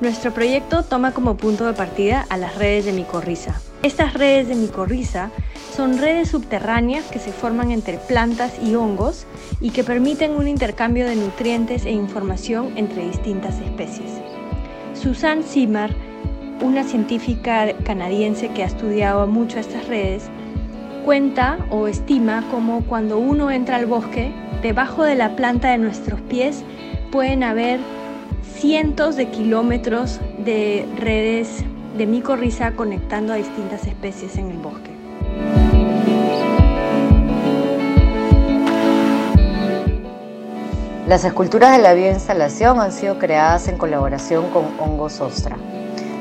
Nuestro proyecto toma como punto de partida a las redes de micorriza. Estas redes de micorriza son redes subterráneas que se forman entre plantas y hongos y que permiten un intercambio de nutrientes e información entre distintas especies. Susan Simar, una científica canadiense que ha estudiado mucho estas redes, cuenta o estima como cuando uno entra al bosque, debajo de la planta de nuestros pies pueden haber cientos de kilómetros de redes de micorriza conectando a distintas especies en el bosque. Las esculturas de la bioinstalación han sido creadas en colaboración con Hongos Ostra.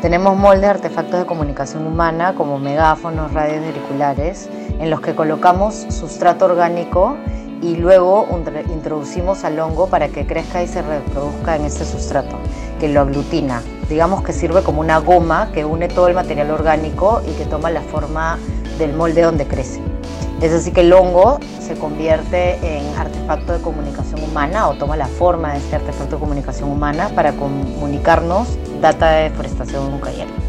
Tenemos moldes de artefactos de comunicación humana como megáfonos, radios auriculares, en los que colocamos sustrato orgánico y luego introducimos al hongo para que crezca y se reproduzca en ese sustrato, que lo aglutina. Digamos que sirve como una goma que une todo el material orgánico y que toma la forma del molde donde crece. Es así que el hongo se convierte en artefacto de comunicación humana o toma la forma de este artefacto de comunicación humana para comunicarnos data de deforestación nuclear.